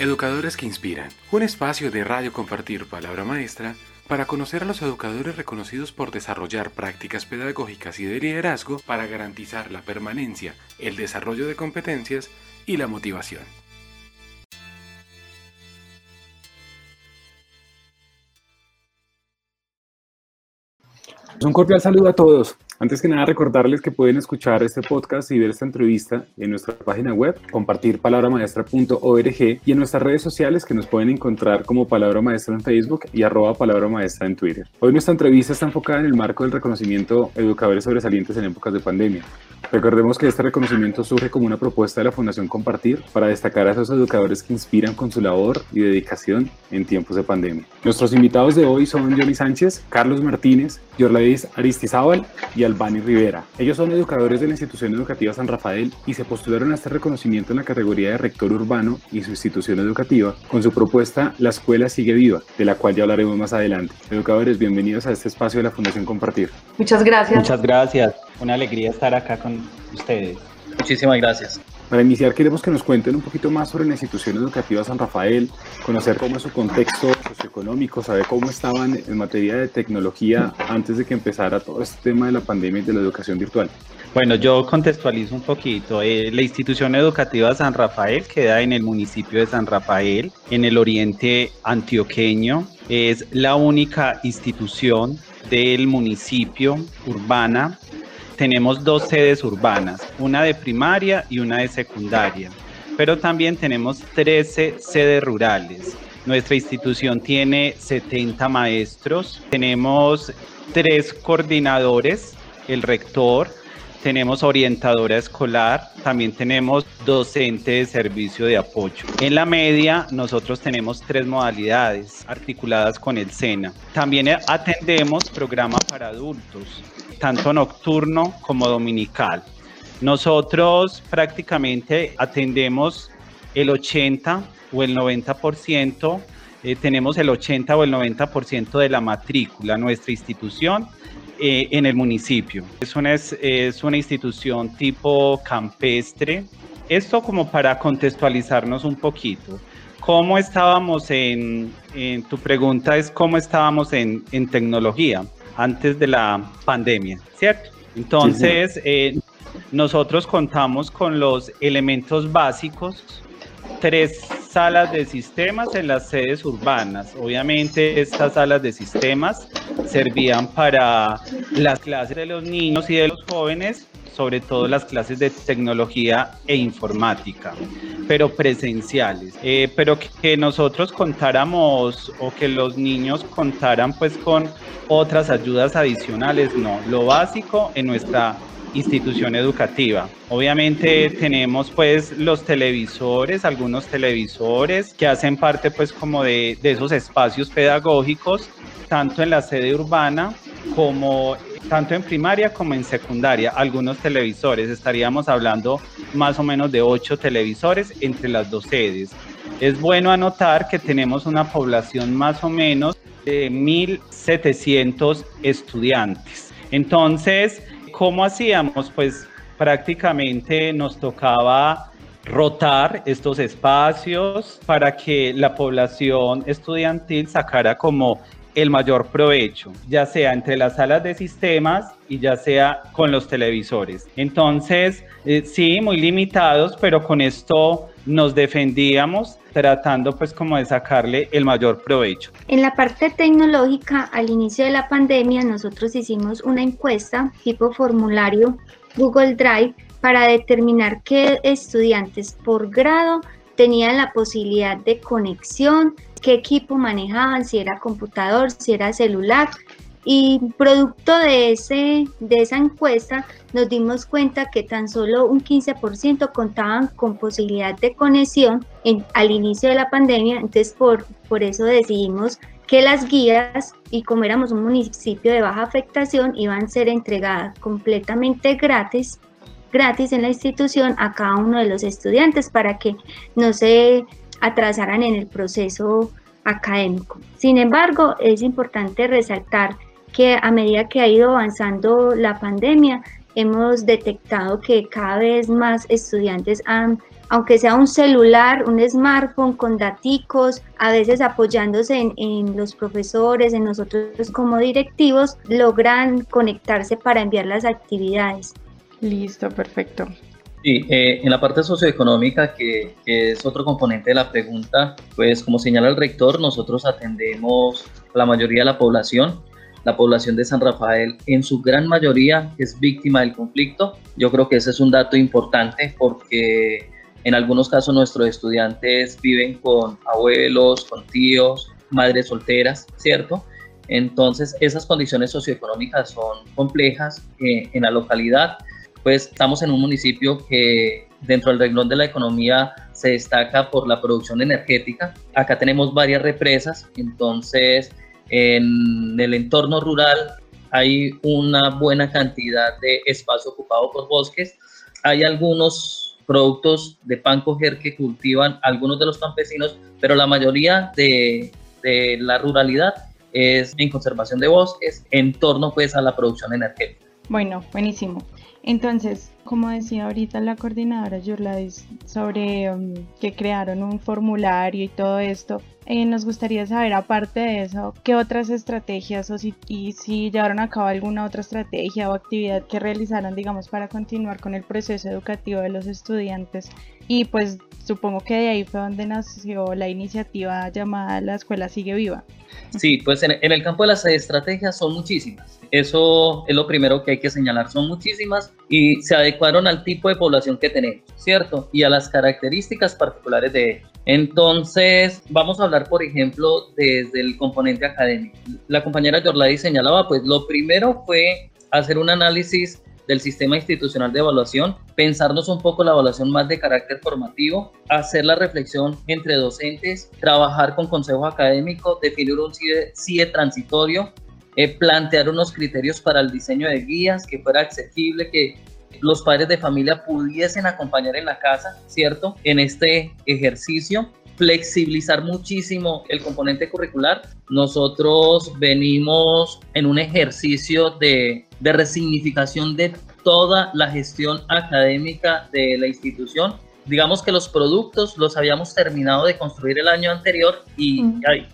Educadores que Inspiran, un espacio de radio compartir palabra maestra para conocer a los educadores reconocidos por desarrollar prácticas pedagógicas y de liderazgo para garantizar la permanencia, el desarrollo de competencias y la motivación. Un cordial saludo a todos. Antes que nada, recordarles que pueden escuchar este podcast y ver esta entrevista en nuestra página web, compartirpalabramaestra.org y en nuestras redes sociales que nos pueden encontrar como Palabra Maestra en Facebook y arroba Palabra Maestra en Twitter. Hoy nuestra entrevista está enfocada en el marco del reconocimiento educadores sobresalientes en épocas de pandemia. Recordemos que este reconocimiento surge como una propuesta de la Fundación Compartir para destacar a esos educadores que inspiran con su labor y dedicación en tiempos de pandemia. Nuestros invitados de hoy son Johnny Sánchez, Carlos Martínez, Yorladis Aristizábal y Albani Rivera. Ellos son educadores de la institución educativa San Rafael y se postularon a este reconocimiento en la categoría de rector urbano y su institución educativa con su propuesta La Escuela Sigue Viva, de la cual ya hablaremos más adelante. Educadores, bienvenidos a este espacio de la Fundación Compartir. Muchas gracias. Muchas gracias. Una alegría estar acá con ustedes. Muchísimas gracias. Para iniciar, queremos que nos cuenten un poquito más sobre la institución educativa San Rafael, conocer cómo es su contexto socioeconómico, saber cómo estaban en materia de tecnología antes de que empezara todo este tema de la pandemia y de la educación virtual. Bueno, yo contextualizo un poquito. Eh, la institución educativa San Rafael queda en el municipio de San Rafael, en el oriente antioqueño. Es la única institución del municipio urbana tenemos dos sedes urbanas, una de primaria y una de secundaria, pero también tenemos 13 sedes rurales. Nuestra institución tiene 70 maestros, tenemos tres coordinadores, el rector, tenemos orientadora escolar, también tenemos docente de servicio de apoyo. En la media nosotros tenemos tres modalidades articuladas con el SENA. También atendemos programa para adultos, tanto nocturno como dominical. Nosotros prácticamente atendemos el 80 o el 90%, eh, tenemos el 80 o el 90% de la matrícula, nuestra institución eh, en el municipio. Es una, es, una institución tipo campestre. Esto como para contextualizarnos un poquito. ¿Cómo estábamos en, en tu pregunta es cómo estábamos en, en tecnología antes de la pandemia, ¿cierto? Entonces, eh, nosotros contamos con los elementos básicos tres salas de sistemas en las sedes urbanas. Obviamente estas salas de sistemas servían para las clases de los niños y de los jóvenes, sobre todo las clases de tecnología e informática, pero presenciales. Eh, pero que nosotros contáramos o que los niños contaran pues con otras ayudas adicionales, no. Lo básico en nuestra institución educativa. Obviamente tenemos pues los televisores, algunos televisores que hacen parte pues como de, de esos espacios pedagógicos, tanto en la sede urbana como tanto en primaria como en secundaria, algunos televisores. Estaríamos hablando más o menos de ocho televisores entre las dos sedes. Es bueno anotar que tenemos una población más o menos de 1.700 estudiantes. Entonces, ¿Cómo hacíamos? Pues prácticamente nos tocaba rotar estos espacios para que la población estudiantil sacara como el mayor provecho, ya sea entre las salas de sistemas y ya sea con los televisores. Entonces, eh, sí, muy limitados, pero con esto nos defendíamos tratando pues como de sacarle el mayor provecho. En la parte tecnológica, al inicio de la pandemia, nosotros hicimos una encuesta tipo formulario Google Drive para determinar qué estudiantes por grado tenían la posibilidad de conexión, qué equipo manejaban, si era computador, si era celular. Y producto de, ese, de esa encuesta nos dimos cuenta que tan solo un 15% contaban con posibilidad de conexión en, al inicio de la pandemia. Entonces por, por eso decidimos que las guías, y como éramos un municipio de baja afectación, iban a ser entregadas completamente gratis gratis en la institución a cada uno de los estudiantes para que no se atrasaran en el proceso académico. Sin embargo, es importante resaltar que a medida que ha ido avanzando la pandemia, hemos detectado que cada vez más estudiantes han aunque sea un celular, un smartphone con daticos, a veces apoyándose en, en, los profesores, en nosotros como directivos, logran conectarse para enviar las actividades. Listo, perfecto. Sí, eh, en la parte socioeconómica, que, que, es otro componente de la pregunta, pues como señala el rector, nosotros atendemos a la mayoría de la población. La población de San Rafael en su gran mayoría es víctima del conflicto. Yo creo que ese es un dato importante porque en algunos casos nuestros estudiantes viven con abuelos, con tíos, madres solteras, ¿cierto? Entonces esas condiciones socioeconómicas son complejas eh, en la localidad pues estamos en un municipio que dentro del renglón de la economía se destaca por la producción energética. Acá tenemos varias represas, entonces en el entorno rural hay una buena cantidad de espacio ocupado por bosques. Hay algunos productos de pan coger que cultivan algunos de los campesinos, pero la mayoría de, de la ruralidad es en conservación de bosques en torno pues a la producción energética. Bueno, buenísimo. Entonces, como decía ahorita la coordinadora Yurladis sobre um, que crearon un formulario y todo esto, eh, nos gustaría saber, aparte de eso, qué otras estrategias o si, si llevaron a cabo alguna otra estrategia o actividad que realizaron, digamos, para continuar con el proceso educativo de los estudiantes. Y pues supongo que de ahí fue donde nació la iniciativa llamada La Escuela Sigue Viva. Sí, pues en, el campo de las estrategias son muchísimas. Eso es lo primero que hay que señalar, son muchísimas y se adecuaron al tipo de población que tenemos, ¿cierto? Y a las características particulares de ellos. Entonces, vamos a hablar, por ejemplo, desde el componente académico. La compañera Yorladi señalaba, pues lo primero fue hacer un análisis del sistema institucional de evaluación, pensarnos un poco la evaluación más de carácter formativo, hacer la reflexión entre docentes, trabajar con consejo académico, definir un CIE, transitorio, eh, plantear unos criterios para el diseño de guías, que fuera accesible, que los padres de familia pudiesen acompañar en la casa, ¿cierto? En este ejercicio flexibilizar muchísimo el componente curricular. Nosotros venimos en un ejercicio de, de resignificación de toda la gestión académica de la institución. Digamos que los productos los habíamos terminado de construir el año anterior y,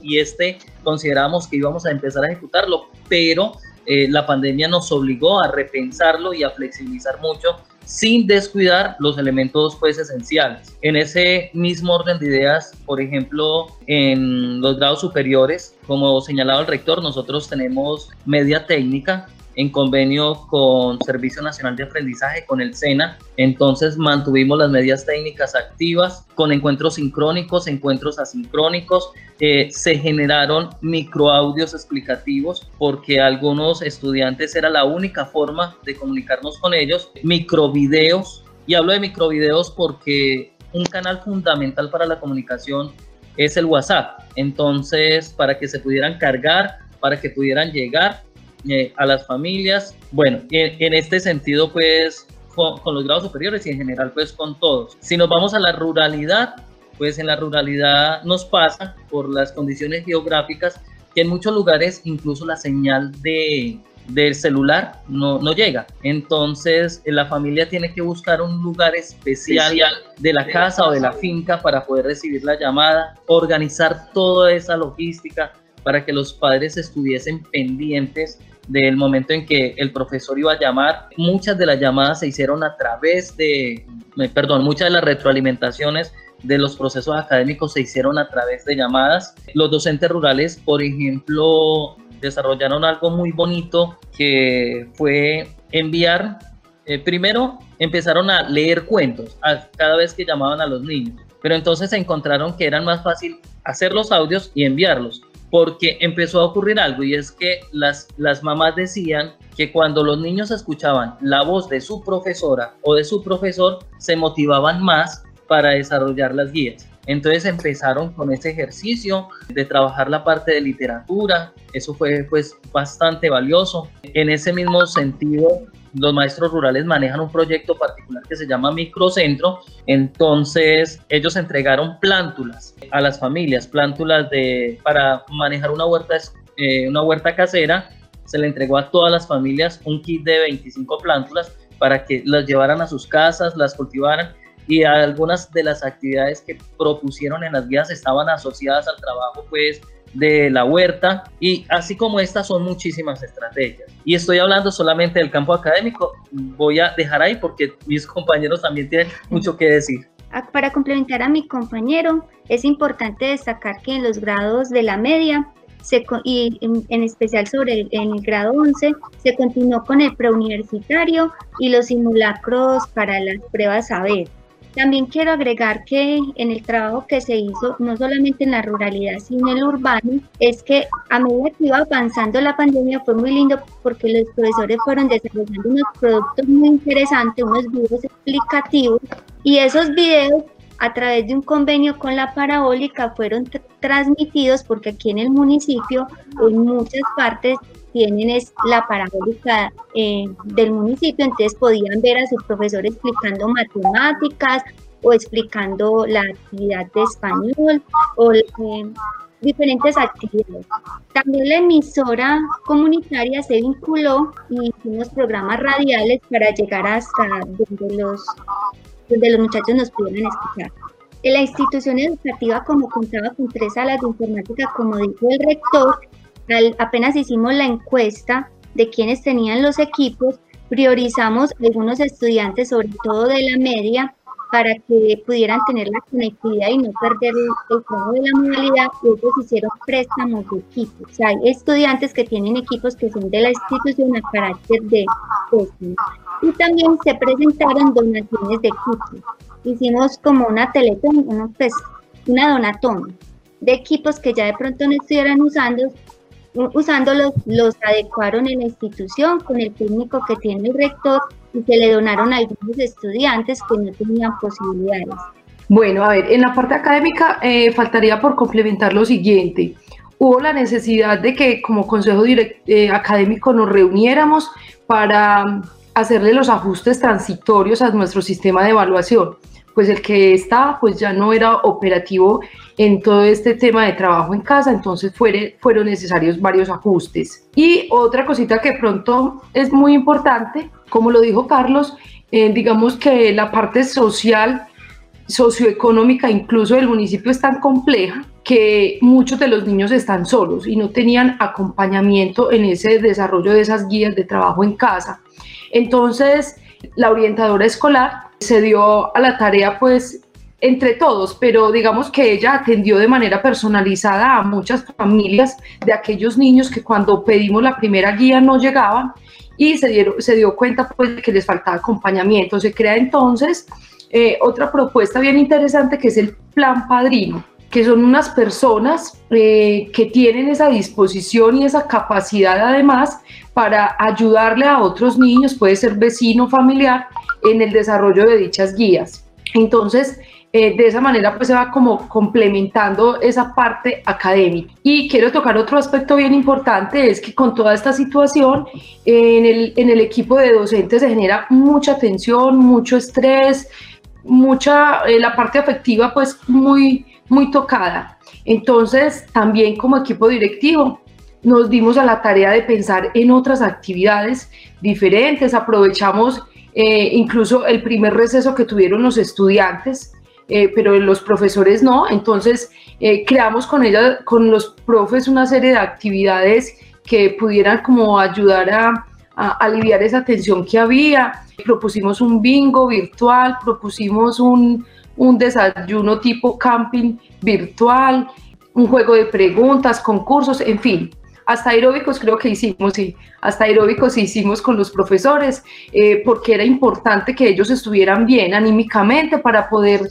y este consideramos que íbamos a empezar a ejecutarlo, pero eh, la pandemia nos obligó a repensarlo y a flexibilizar mucho sin descuidar los elementos pues esenciales. En ese mismo orden de ideas, por ejemplo, en los grados superiores, como señalaba el rector, nosotros tenemos media técnica en convenio con Servicio Nacional de Aprendizaje, con el SENA. Entonces mantuvimos las medidas técnicas activas con encuentros sincrónicos, encuentros asincrónicos. Eh, se generaron microaudios explicativos porque algunos estudiantes era la única forma de comunicarnos con ellos. Microvideos, y hablo de microvideos porque un canal fundamental para la comunicación es el WhatsApp. Entonces, para que se pudieran cargar, para que pudieran llegar eh, a las familias. Bueno, en, este sentido, pues con, los grados superiores y en general, pues con todos. Si nos vamos a la ruralidad, pues en la ruralidad nos pasa por las condiciones geográficas que en muchos lugares incluso la señal de, del celular no, no llega. Entonces la familia tiene que buscar un lugar especial de la casa o de la finca para poder recibir la llamada, organizar toda esa logística para que los padres estuviesen pendientes del momento en que el profesor iba a llamar. Muchas de las llamadas se hicieron a través de, perdón, muchas de las retroalimentaciones de los procesos académicos se hicieron a través de llamadas. Los docentes rurales, por ejemplo, desarrollaron algo muy bonito que fue enviar, eh, primero empezaron a leer cuentos a, cada vez que llamaban a los niños, pero entonces se encontraron que era más fácil hacer los audios y enviarlos porque empezó a ocurrir algo y es que las, las mamás decían que cuando los niños escuchaban la voz de su profesora o de su profesor, se motivaban más para desarrollar las guías. Entonces empezaron con ese ejercicio de trabajar la parte de literatura, eso fue pues bastante valioso. En ese mismo sentido, los maestros rurales manejan un proyecto particular que se llama Microcentro, entonces ellos entregaron plántulas a las familias, plántulas de, para manejar una huerta, eh, una huerta casera, se le entregó a todas las familias un kit de 25 plántulas para que las llevaran a sus casas, las cultivaran. Y algunas de las actividades que propusieron en las guías estaban asociadas al trabajo pues de la huerta y así como estas son muchísimas estrategias. Y estoy hablando solamente del campo académico, voy a dejar ahí porque mis compañeros también tienen mucho que decir. Ah, para complementar a mi compañero, es importante destacar que en los grados de la media se, y en, especial sobre el, en el grado 11, se continuó con el preuniversitario y los simulacros para las pruebas saber. También quiero agregar que en el trabajo que se hizo, no solamente en la ruralidad, sino en el urbano, es que a medida que iba avanzando la pandemia fue muy lindo porque los profesores fueron desarrollando unos productos muy interesantes, unos videos explicativos, y esos videos a través de un convenio con la parabólica fueron transmitidos porque aquí en el municipio en muchas partes tienen es la parabólica eh, del municipio, entonces podían ver a su profesor explicando matemáticas o explicando la actividad de español o eh, diferentes actividades. También la emisora comunitaria se vinculó y hicimos programas radiales para llegar hasta donde los donde los muchachos nos pudieran escuchar. La institución educativa, como contaba con tres salas de informática, como dijo el rector, apenas hicimos la encuesta de quienes tenían los equipos, priorizamos algunos estudiantes, sobre todo de la media, para que pudieran tener la conectividad y no perder el, trabajo de la modalidad, y ellos hicieron préstamos de equipos. O sea, hay estudiantes que tienen equipos que son de la institución a carácter de préstamo. Y también se presentaron donaciones de equipos. Hicimos como una teletón, pues, una donatón de equipos que ya de pronto no estuvieran usando, usándolos, los adecuaron en la institución con el técnico que tiene el rector y se le donaron a algunos estudiantes que no tenían posibilidades. Bueno, a ver, en la parte académica eh, faltaría por complementar lo siguiente. Hubo la necesidad de que como consejo eh, académico nos reuniéramos para hacerle los ajustes transitorios a nuestro sistema de evaluación, pues el que estaba pues ya no era operativo en todo este tema de trabajo en casa, entonces fueron necesarios varios ajustes. Y otra cosita que pronto es muy importante, como lo dijo Carlos, eh, digamos que la parte social, socioeconómica incluso del municipio es tan compleja que muchos de los niños están solos y no tenían acompañamiento en ese desarrollo de esas guías de trabajo en casa. Entonces, la orientadora escolar se dio a la tarea, pues, entre todos, pero digamos que ella atendió de manera personalizada a muchas familias de aquellos niños que cuando pedimos la primera guía no llegaban y se, dieron, se dio cuenta pues que les faltaba acompañamiento. Se crea entonces eh, otra propuesta bien interesante que es el plan padrino que son unas personas eh, que tienen esa disposición y esa capacidad además para ayudarle a otros niños, puede ser vecino, familiar, en el desarrollo de dichas guías. Entonces, eh, de esa manera pues se va como complementando esa parte académica. Y quiero tocar otro aspecto bien importante, es que con toda esta situación en, el, en el equipo de docentes se genera mucha tensión, mucho estrés, mucha, eh, la parte afectiva pues muy, muy tocada. Entonces, también como equipo directivo, nos dimos a la tarea de pensar en otras actividades diferentes, aprovechamos eh, incluso el primer receso que tuvieron los estudiantes, eh, pero los profesores no, entonces eh, creamos con ella, con los profes una serie de actividades que pudieran como ayudar a, a aliviar esa tensión que había, propusimos un bingo virtual, propusimos un, un desayuno tipo camping virtual, un juego de preguntas, concursos, en fin, hasta aeróbicos creo que hicimos, sí, hasta aeróbicos hicimos con los profesores, eh, porque era importante que ellos estuvieran bien anímicamente para poder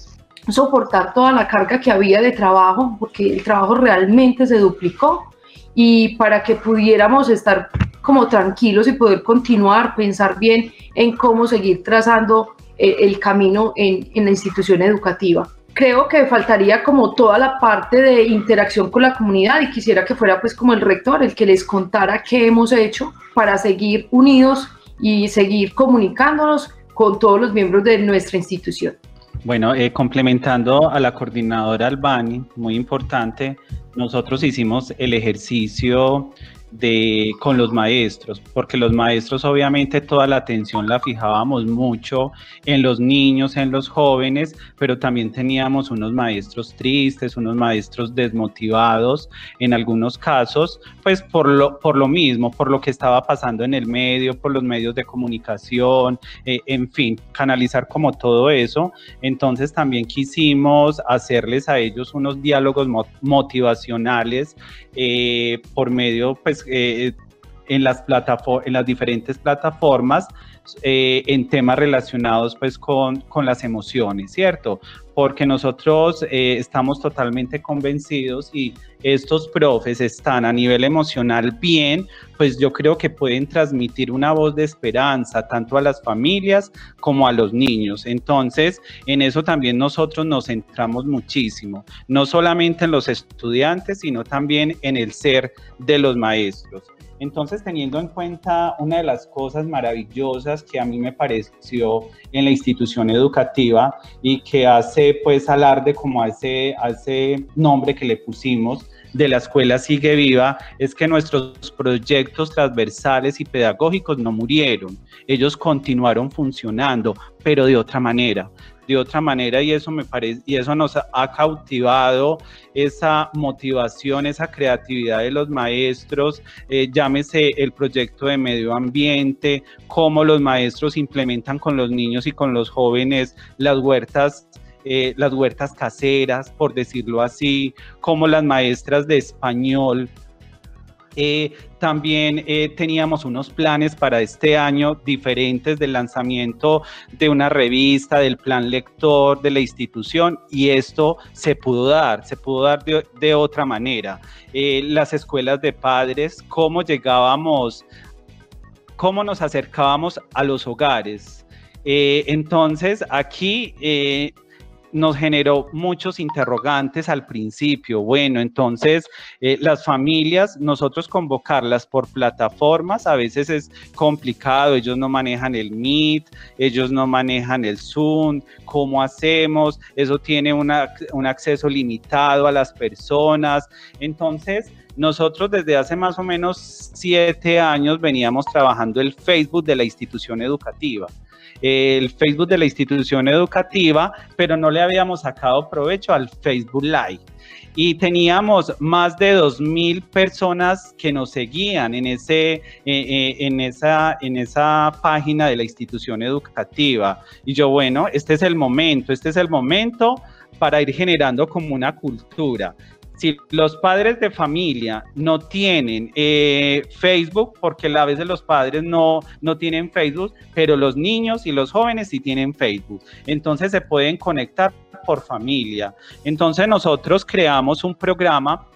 soportar toda la carga que había de trabajo, porque el trabajo realmente se duplicó y para que pudiéramos estar como tranquilos y poder continuar, pensar bien en cómo seguir trazando el, camino en, en la institución educativa creo que faltaría como toda la parte de interacción con la comunidad y quisiera que fuera pues como el rector el que les contara qué hemos hecho para seguir unidos y seguir comunicándonos con todos los miembros de nuestra institución. Bueno, eh, complementando a la coordinadora Albani, muy importante, nosotros hicimos el ejercicio de, con los maestros, porque los maestros obviamente toda la atención la fijábamos mucho en los niños, en los jóvenes, pero también teníamos unos maestros tristes, unos maestros desmotivados en algunos casos, pues por lo, por lo mismo, por lo que estaba pasando en el medio, por los medios de comunicación, eh, en fin, canalizar como todo eso. Entonces también quisimos hacerles a ellos unos diálogos motivacionales eh, por medio, pues, eh, en las, en las diferentes plataformas eh, en temas relacionados pues con, con, las emociones, ¿cierto? Porque nosotros eh, estamos totalmente convencidos y estos profes están a nivel emocional bien, pues yo creo que pueden transmitir una voz de esperanza tanto a las familias como a los niños. Entonces, en eso también nosotros nos centramos muchísimo, no solamente en los estudiantes, sino también en el ser de los maestros. Entonces, teniendo en cuenta una de las cosas maravillosas que a mí me pareció en la institución educativa y que hace pues alarde como a ese, a ese nombre que le pusimos de la escuela sigue viva, es que nuestros proyectos transversales y pedagógicos no murieron, ellos continuaron funcionando, pero de otra manera de otra manera y eso me parece y eso nos ha cautivado esa motivación, esa creatividad de los maestros, eh, llámese el proyecto de medio ambiente, cómo los maestros implementan con los niños y con los jóvenes las huertas eh, las huertas caseras, por decirlo así, como las maestras de español eh, también eh, teníamos unos planes para este año diferentes del lanzamiento de una revista, del plan lector de la institución y esto se pudo dar, se pudo dar de, otra manera. Las escuelas de padres, cómo llegábamos, cómo nos acercábamos a los hogares. entonces aquí nos generó muchos interrogantes al principio. Bueno, entonces eh, las familias, nosotros convocarlas por plataformas a veces es complicado, ellos no manejan el Meet, ellos no manejan el Zoom, ¿cómo hacemos? Eso tiene un acceso limitado a las personas. Entonces, nosotros desde hace más o menos siete años veníamos trabajando el Facebook de la institución educativa el Facebook de la institución educativa, pero no le habíamos sacado provecho al Facebook Live. Y teníamos más de 2.000 personas que nos seguían en, ese, eh, eh, en, esa, en esa página de la institución educativa. Y yo, bueno, este es el momento, este es el momento para ir generando como una cultura si los padres de familia no tienen eh, Facebook, porque a veces los padres no, no tienen Facebook, pero los niños y los jóvenes sí tienen Facebook. Entonces se pueden conectar por familia. Entonces nosotros creamos un programa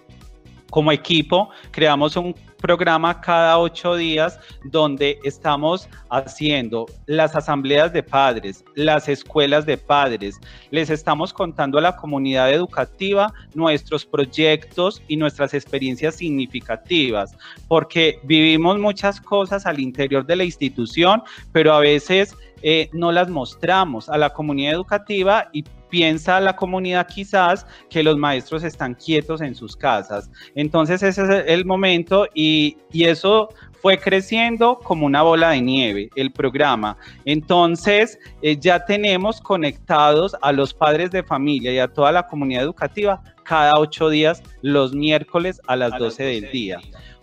como equipo, creamos un programa cada ocho días donde estamos haciendo las asambleas de padres, las escuelas de padres. Les estamos contando a la comunidad educativa nuestros proyectos y nuestras experiencias significativas, porque vivimos muchas cosas al interior de la institución, pero a veces eh, no las mostramos a la comunidad educativa y piensa la comunidad quizás que los maestros están quietos en sus casas. Entonces ese es el momento y, eso fue creciendo como una bola de nieve el programa. Entonces eh, ya tenemos conectados a los padres de familia y a toda la comunidad educativa cada ocho días los miércoles a las, 12, del día.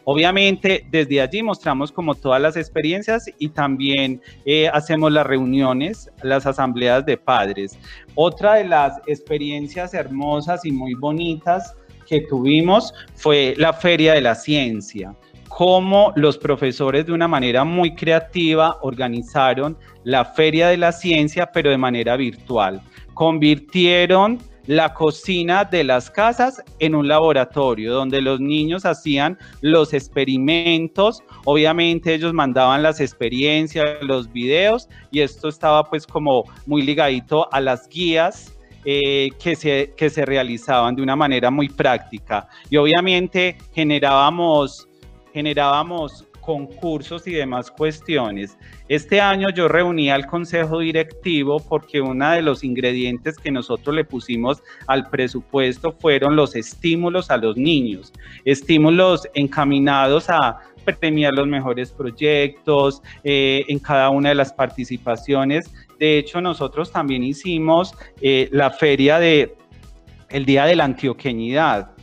Obviamente, desde allí mostramos como todas las experiencias y también eh, hacemos las reuniones, las asambleas de padres. Otra de las experiencias hermosas y muy bonitas que tuvimos fue la Feria de la Ciencia cómo los profesores de una manera muy creativa organizaron la Feria de la Ciencia, pero de manera virtual. Convirtieron la cocina de las casas en un laboratorio donde los niños hacían los experimentos, obviamente ellos mandaban las experiencias, los videos y esto estaba pues como muy ligadito a las guías eh, que, se, que se realizaban de una manera muy práctica. Y obviamente generábamos generábamos concursos y demás cuestiones. Este año yo reuní al consejo directivo porque uno de los ingredientes que nosotros le pusimos al presupuesto fueron los estímulos a los niños, estímulos encaminados a premiar los mejores proyectos eh, en cada una de las participaciones. De hecho, nosotros también hicimos eh, la feria de el Día de la Antioqueñidad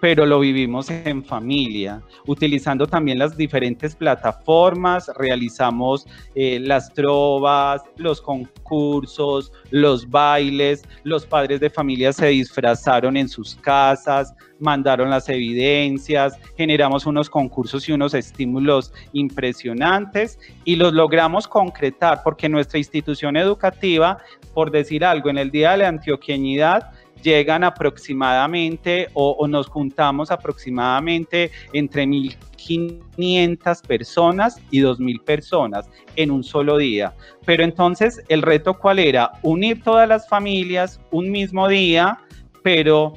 pero lo vivimos en familia, utilizando también las diferentes plataformas, realizamos eh, las trovas, los concursos, los bailes, los padres de familia se disfrazaron en sus casas, mandaron las evidencias, generamos unos concursos y unos estímulos impresionantes y los logramos concretar porque nuestra institución educativa, por decir algo, en el Día de la Antioqueñidad, llegan aproximadamente o, nos juntamos aproximadamente entre 1.500 personas y 2.000 personas en un solo día. Pero entonces el reto cuál era? Unir todas las familias un mismo día, pero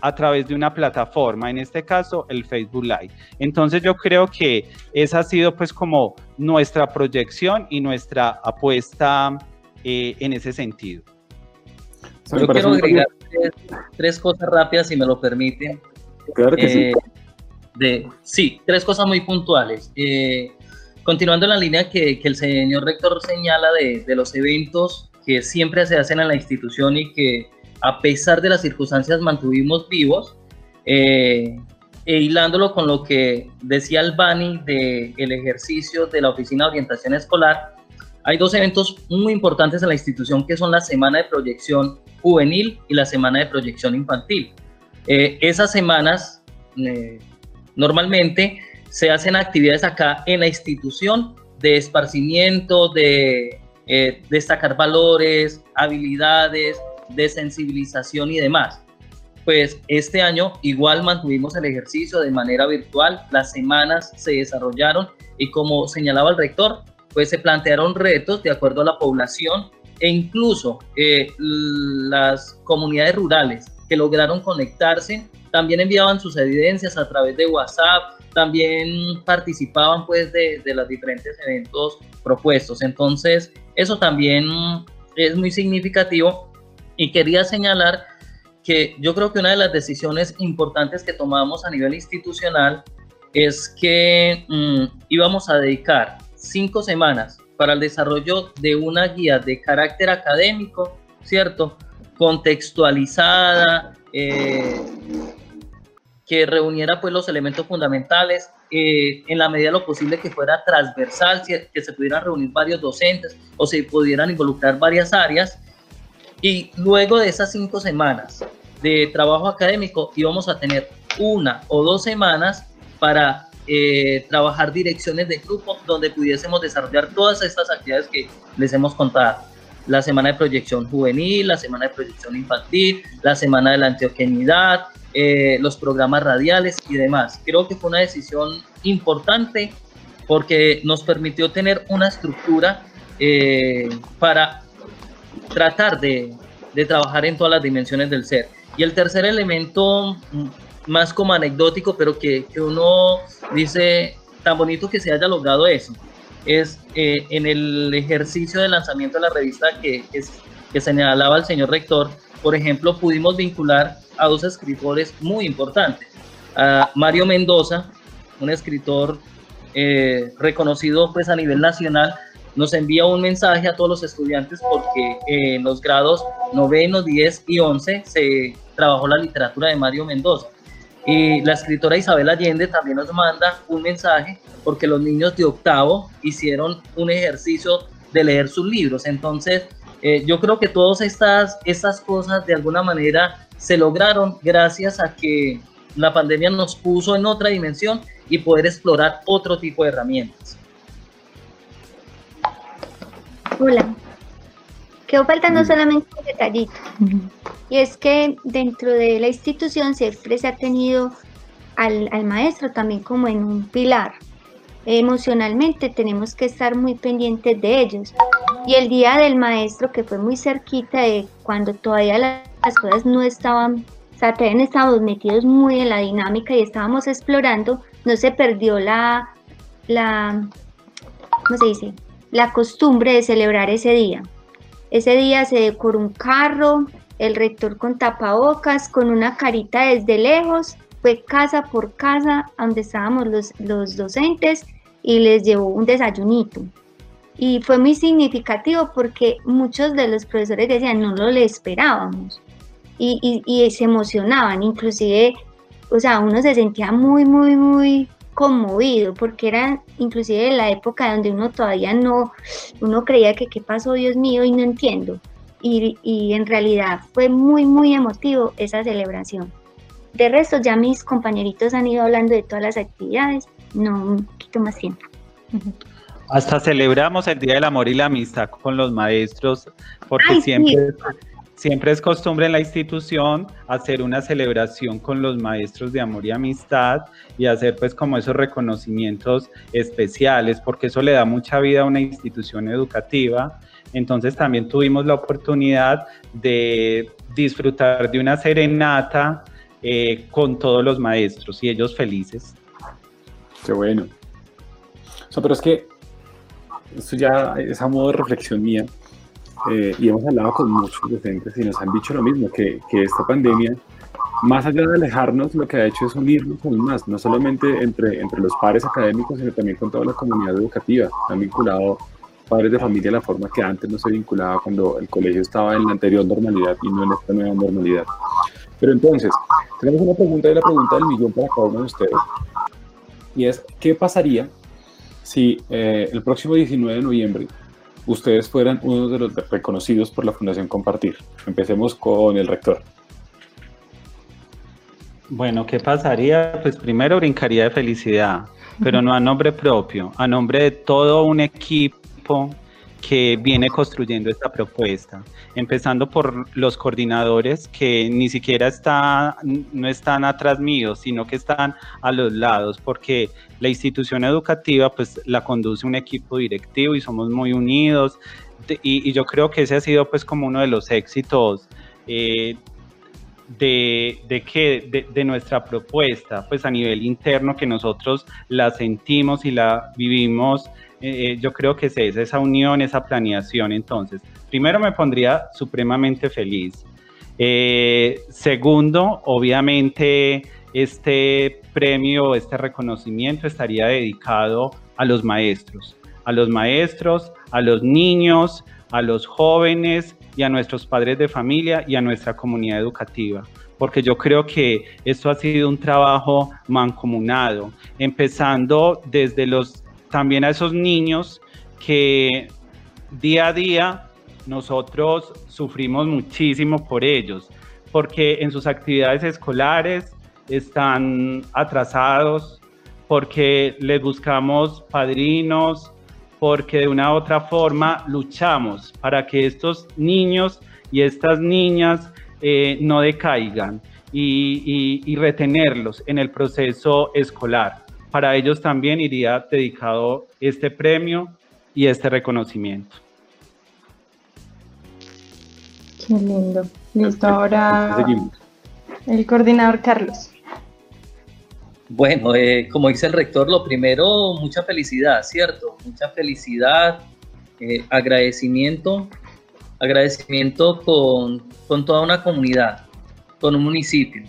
a través de una plataforma, en este caso el Facebook Live. Entonces yo creo que esa ha sido pues como nuestra proyección y nuestra apuesta eh, en ese sentido. Yo quiero agregar tres, cosas rápidas, si me lo permiten. Claro que sí. Eh, de, sí, tres cosas muy puntuales. Eh, continuando en la línea que, que, el señor rector señala de, de, los eventos que siempre se hacen en la institución y que a pesar de las circunstancias mantuvimos vivos, eh, e hilándolo con lo que decía Albani del el ejercicio de la Oficina de Orientación Escolar, hay dos eventos muy importantes en la institución que son la Semana de Proyección Juvenil y la Semana de Proyección Infantil. Eh, esas semanas eh, normalmente se hacen actividades acá en la institución de esparcimiento, de eh, destacar valores, habilidades, de sensibilización y demás. Pues este año igual mantuvimos el ejercicio de manera virtual, las semanas se desarrollaron y como señalaba el rector, pues se plantearon retos de acuerdo a la población e incluso eh, las comunidades rurales que lograron conectarse también enviaban sus evidencias a través de WhatsApp, también participaban pues de, de los diferentes eventos propuestos. Entonces, eso también es muy significativo y quería señalar que yo creo que una de las decisiones importantes que tomamos a nivel institucional es que mm, íbamos a dedicar cinco semanas para el desarrollo de una guía de carácter académico, ¿cierto? Contextualizada, eh, que reuniera pues los elementos fundamentales, eh, en la medida de lo posible que fuera transversal, que se pudieran reunir varios docentes o se pudieran involucrar varias áreas. Y luego de esas cinco semanas de trabajo académico íbamos a tener una o dos semanas para eh, trabajar direcciones de grupo donde pudiésemos desarrollar todas estas actividades que les hemos contado. La semana de proyección juvenil, la semana de proyección infantil, la semana de la antioquenidad, eh, los programas radiales y demás. Creo que fue una decisión importante porque nos permitió tener una estructura eh, para tratar de, de trabajar en todas las dimensiones del ser. Y el tercer elemento más como anecdótico, pero que, que uno dice, tan bonito que se haya logrado eso, es eh, en el ejercicio de lanzamiento de la revista que, que, que señalaba el señor rector, por ejemplo, pudimos vincular a dos escritores muy importantes, a Mario Mendoza, un escritor eh, reconocido pues a nivel nacional, nos envía un mensaje a todos los estudiantes porque en los grados noveno, 10 y 11 se trabajó la literatura de Mario Mendoza. Y la escritora Isabel Allende también nos manda un mensaje porque los niños de octavo hicieron un ejercicio de leer sus libros. Entonces, eh, yo creo que todas estas, estas cosas de alguna manera se lograron gracias a que la pandemia nos puso en otra dimensión y poder explorar otro tipo de herramientas. Hola. Quedó faltando solamente un detallito. Y es que dentro de la institución siempre se ha tenido al, maestro también como en un pilar. Emocionalmente tenemos que estar muy pendientes de ellos. Y el día del maestro, que fue muy cerquita de cuando todavía las cosas no estaban, o sea, todavía estábamos metidos muy en la dinámica y estábamos explorando, no se perdió la, la, ¿cómo se dice? La costumbre de celebrar ese día. Ese día se decoró un carro, el rector con tapabocas, con una carita desde lejos, fue casa por casa donde estábamos los, los docentes y les llevó un desayunito. Y fue muy significativo porque muchos de los profesores decían, no lo le esperábamos. Y, y, y, se emocionaban, inclusive, o sea, uno se sentía muy, muy, muy conmovido, porque era inclusive la época donde uno todavía no, uno creía que qué pasó, Dios mío, y no entiendo. Y, y en realidad fue muy, muy emotivo esa celebración. De resto, ya mis compañeritos han ido hablando de todas las actividades, no un poquito más tiempo. Hasta celebramos el Día del Amor y la Amistad con los maestros, porque siempre, siempre es costumbre en la institución hacer una celebración con los maestros de amor y amistad y hacer pues como esos reconocimientos especiales, porque eso le da mucha vida a una institución educativa. Entonces también tuvimos la oportunidad de disfrutar de una serenata eh, con todos los maestros y ellos felices. Qué bueno. O sea, pero es que esto ya es a modo de reflexión mía, eh, y hemos hablado con muchos docentes y nos han dicho lo mismo, que, que, esta pandemia, más allá de alejarnos, lo que ha hecho es unirnos aún más, no solamente entre, entre los pares académicos, sino también con toda la comunidad educativa. Han vinculado padres de familia la forma que antes no se vinculaba cuando el colegio estaba en la anterior normalidad y no en esta nueva normalidad. Pero entonces, tenemos una pregunta y la pregunta del millón para cada uno de ustedes. Y es, ¿qué pasaría si eh, el próximo 19 de noviembre ustedes fueran uno de los reconocidos por la Fundación Compartir? Empecemos con el rector. Bueno, ¿qué pasaría? Pues primero brincaría de felicidad, pero no a nombre propio, a nombre de todo un equipo que viene construyendo esta propuesta, empezando por los coordinadores que ni siquiera está, no están atrás míos, sino que están a los lados, porque la institución educativa pues la conduce un equipo directivo y somos muy unidos, y, yo creo que ese ha sido pues como uno de los éxitos eh, de, de, que, de, de, nuestra propuesta, pues a nivel interno que nosotros la sentimos y la vivimos eh, yo creo que es esa unión, esa planeación. Entonces, primero me pondría supremamente feliz. Eh, segundo, obviamente, este premio, este reconocimiento estaría dedicado a los maestros, a los maestros, a los niños, a los jóvenes y a nuestros padres de familia y a nuestra comunidad educativa porque yo creo que esto ha sido un trabajo mancomunado, empezando desde los también a esos niños que día a día nosotros sufrimos muchísimo por ellos, porque en sus actividades escolares están atrasados, porque les buscamos padrinos, porque de una u otra forma luchamos para que estos niños y estas niñas eh, no decaigan y, y retenerlos en el proceso escolar para ellos también iría dedicado este premio y este reconocimiento. Qué lindo. Listo, ahora el coordinador Carlos. Bueno, eh, como dice el rector, lo primero, mucha felicidad, ¿cierto? Mucha felicidad, eh, agradecimiento, agradecimiento con, con toda una comunidad, con un municipio,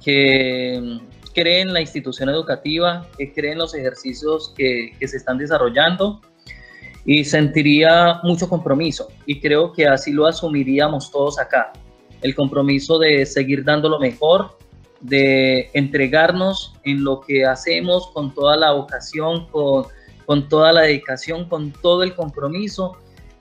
que cree en la institución educativa, que cree en los ejercicios que, se están desarrollando y sentiría mucho compromiso y creo que así lo asumiríamos todos acá. El compromiso de seguir dando lo mejor, de entregarnos en lo que hacemos con toda la vocación, con toda la dedicación, con todo el compromiso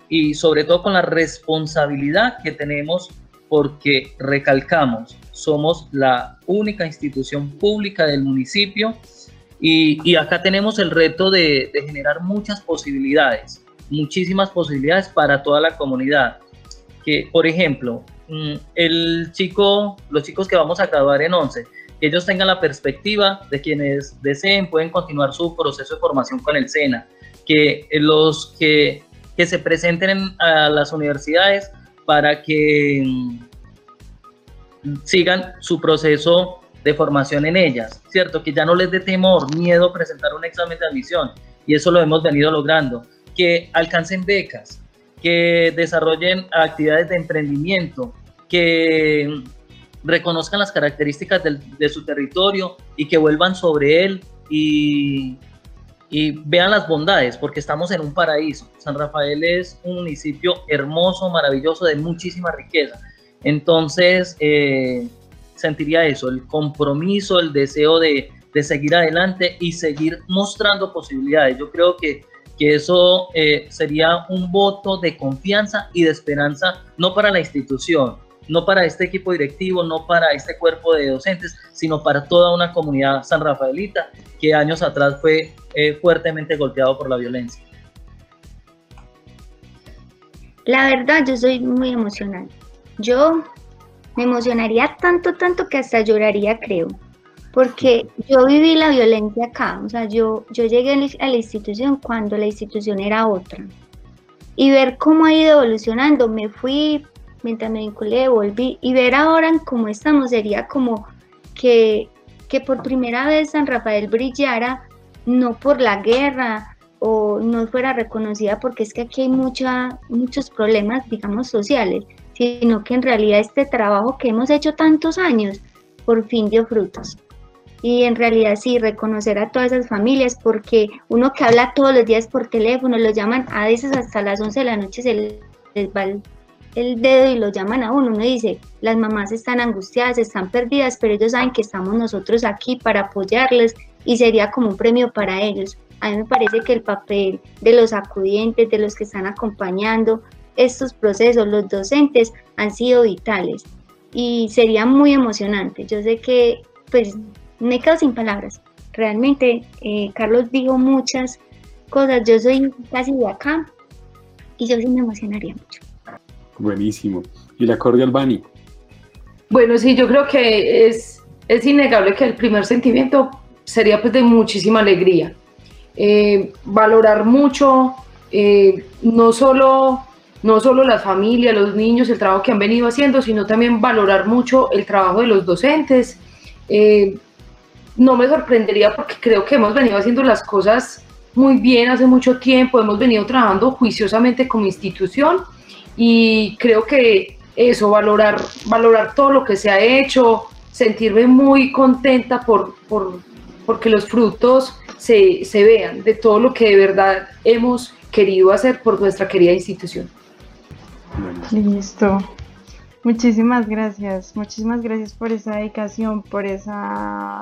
y sobre todo con la responsabilidad que tenemos porque recalcamos, somos la única institución pública del municipio y, acá tenemos el reto de, generar muchas posibilidades, muchísimas posibilidades para toda la comunidad. Que, por ejemplo, mm, el chico, los chicos que vamos a graduar en 11, que ellos tengan la perspectiva de quienes deseen pueden continuar su proceso de formación con el SENA, que los que, que se presenten a las universidades para que mm, sigan su proceso de formación en ellas, ¿cierto? Que ya no les dé temor, miedo presentar un examen de admisión, y eso lo hemos venido logrando, que alcancen becas, que desarrollen actividades de emprendimiento, que reconozcan las características de su territorio y que vuelvan sobre él y, y vean las bondades, porque estamos en un paraíso. San Rafael es un municipio hermoso, maravilloso, de muchísima riqueza. Entonces, eh, sentiría eso, el compromiso, el deseo de, de, seguir adelante y seguir mostrando posibilidades. Yo creo que, que eso eh, sería un voto de confianza y de esperanza, no para la institución, no para este equipo directivo, no para este cuerpo de docentes, sino para toda una comunidad san rafaelita que años atrás fue eh, fuertemente golpeado por la violencia. La verdad, yo soy muy emocional. Yo me emocionaría tanto, tanto que hasta lloraría, creo. Porque yo viví la violencia acá, o sea, yo, yo llegué a la institución cuando la institución era otra. Y ver cómo ha ido evolucionando, me fui, mientras me vinculé, volví, y ver ahora cómo estamos sería como que, que por primera vez San Rafael brillara, no por la guerra o no fuera reconocida porque es que aquí hay mucha, muchos problemas, digamos, sociales, sino que en realidad este trabajo que hemos hecho tantos años por fin dio frutos. Y en realidad sí, reconocer a todas esas familias, porque uno que habla todos los días por teléfono, lo llaman a veces hasta las 11 de la noche, se les va el, dedo y lo llaman a uno. Uno dice, las mamás están angustiadas, están perdidas, pero ellos saben que estamos nosotros aquí para apoyarles y sería como un premio para ellos. A mí me parece que el papel de los acudientes, de los que están acompañando, estos procesos, los docentes, han sido vitales y sería muy emocionante. Yo sé que, pues, me quedo sin palabras. Realmente, eh, Carlos dijo muchas cosas. Yo soy casi de acá y yo sí me emocionaría mucho. Buenísimo. ¿Y la cordial Bani? Bueno, sí, yo creo que es, es innegable que el primer sentimiento sería pues de muchísima alegría. Eh, valorar mucho, eh, no solo no solo las familias, los niños, el trabajo que han venido haciendo, sino también valorar mucho el trabajo de los docentes. Eh, no me sorprendería porque creo que hemos venido haciendo las cosas muy bien hace mucho tiempo, hemos venido trabajando juiciosamente como institución y creo que eso, valorar, valorar todo lo que se ha hecho, sentirme muy contenta por, por porque los frutos se, se vean de todo lo que de verdad hemos querido hacer por nuestra querida institución. Listo. Muchísimas gracias, muchísimas gracias por esa dedicación, por esa,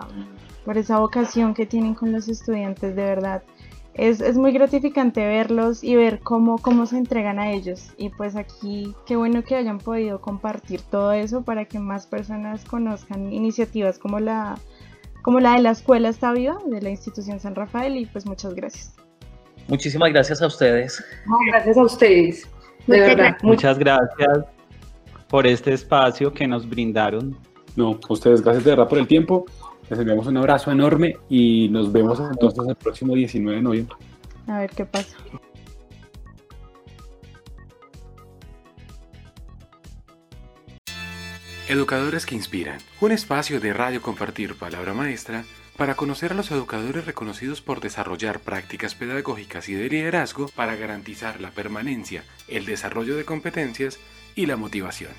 por esa vocación que tienen con los estudiantes, de verdad. Es, es, muy gratificante verlos y ver cómo, cómo se entregan a ellos. Y pues aquí, qué bueno que hayan podido compartir todo eso para que más personas conozcan iniciativas como la, como la de la Escuela Está Viva, de la institución San Rafael. Y pues muchas gracias. Muchísimas gracias a ustedes. gracias a ustedes. Muchas gracias por este espacio que nos brindaron. No, ustedes gracias de verdad por el tiempo. Les enviamos un abrazo enorme y nos vemos entonces el próximo 19 de noviembre. A ver qué pasa. Educadores que Inspiran, un espacio de radio compartir palabra maestra para conocer a los educadores reconocidos por desarrollar prácticas pedagógicas y de liderazgo para garantizar la permanencia, el desarrollo de competencias y la motivación.